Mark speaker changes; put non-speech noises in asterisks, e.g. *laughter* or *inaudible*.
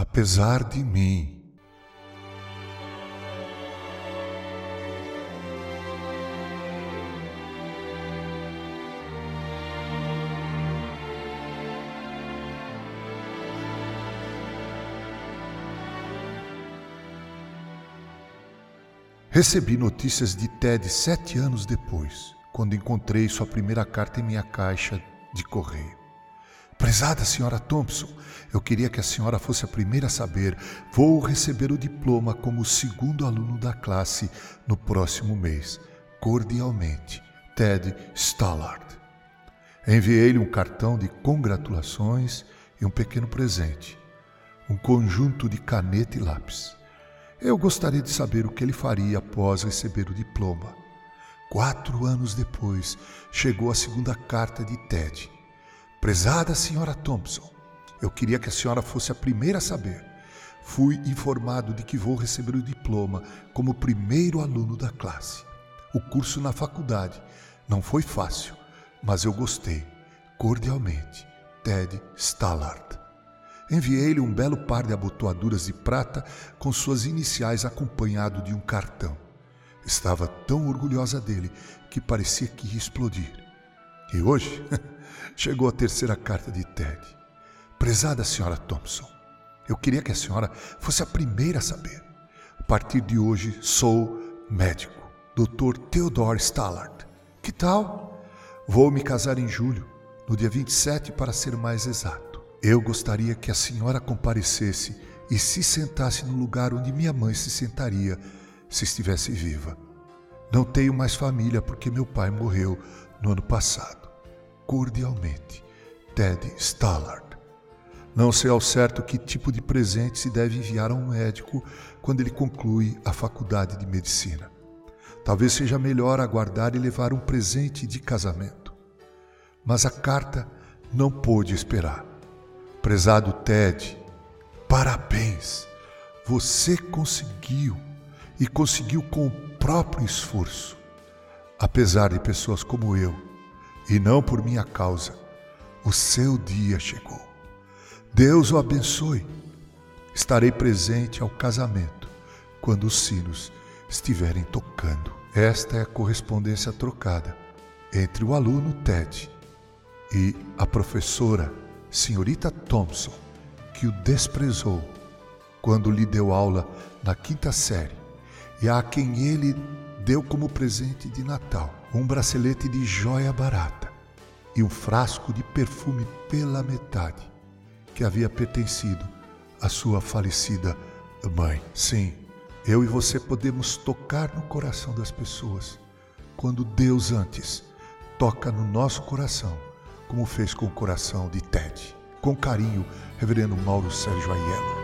Speaker 1: apesar de mim. Recebi notícias de Ted sete anos depois, quando encontrei sua primeira carta em minha caixa de correio. Prezada senhora Thompson, eu queria que a senhora fosse a primeira a saber. Vou receber o diploma como segundo aluno da classe no próximo mês. Cordialmente, Ted Stallard. Enviei-lhe um cartão de congratulações e um pequeno presente, um conjunto de caneta e lápis. Eu gostaria de saber o que ele faria após receber o diploma. Quatro anos depois, chegou a segunda carta de Ted. Prezada senhora Thompson, eu queria que a senhora fosse a primeira a saber. Fui informado de que vou receber o diploma como primeiro aluno da classe. O curso na faculdade não foi fácil, mas eu gostei. Cordialmente, Ted Stallard. Enviei-lhe um belo par de abotoaduras de prata com suas iniciais acompanhado de um cartão. Estava tão orgulhosa dele que parecia que ia explodir. E hoje *laughs* chegou a terceira carta de Ted. Prezada senhora Thompson, eu queria que a senhora fosse a primeira a saber. A partir de hoje sou médico, Dr. Theodore Stallard. Que tal? Vou me casar em julho, no dia 27 para ser mais exato. Eu gostaria que a senhora comparecesse e se sentasse no lugar onde minha mãe se sentaria se estivesse viva. Não tenho mais família porque meu pai morreu no ano passado. Cordialmente, Ted Stallard. Não sei ao certo que tipo de presente se deve enviar a um médico quando ele conclui a faculdade de medicina. Talvez seja melhor aguardar e levar um presente de casamento. Mas a carta não pôde esperar. Prezado Ted, parabéns! Você conseguiu e conseguiu com o próprio esforço. Apesar de pessoas como eu, e não por minha causa, o seu dia chegou. Deus o abençoe. Estarei presente ao casamento quando os sinos estiverem tocando. Esta é a correspondência trocada entre o aluno Ted e a professora senhorita Thompson, que o desprezou quando lhe deu aula na quinta série, e a quem ele deu como presente de Natal um bracelete de joia barata e um frasco de perfume pela metade, que havia pertencido à sua falecida mãe. Sim, eu e você podemos tocar no coração das pessoas quando Deus antes toca no nosso coração como fez com o coração de Ted. Com carinho, Reverendo Mauro Sérgio Aiello.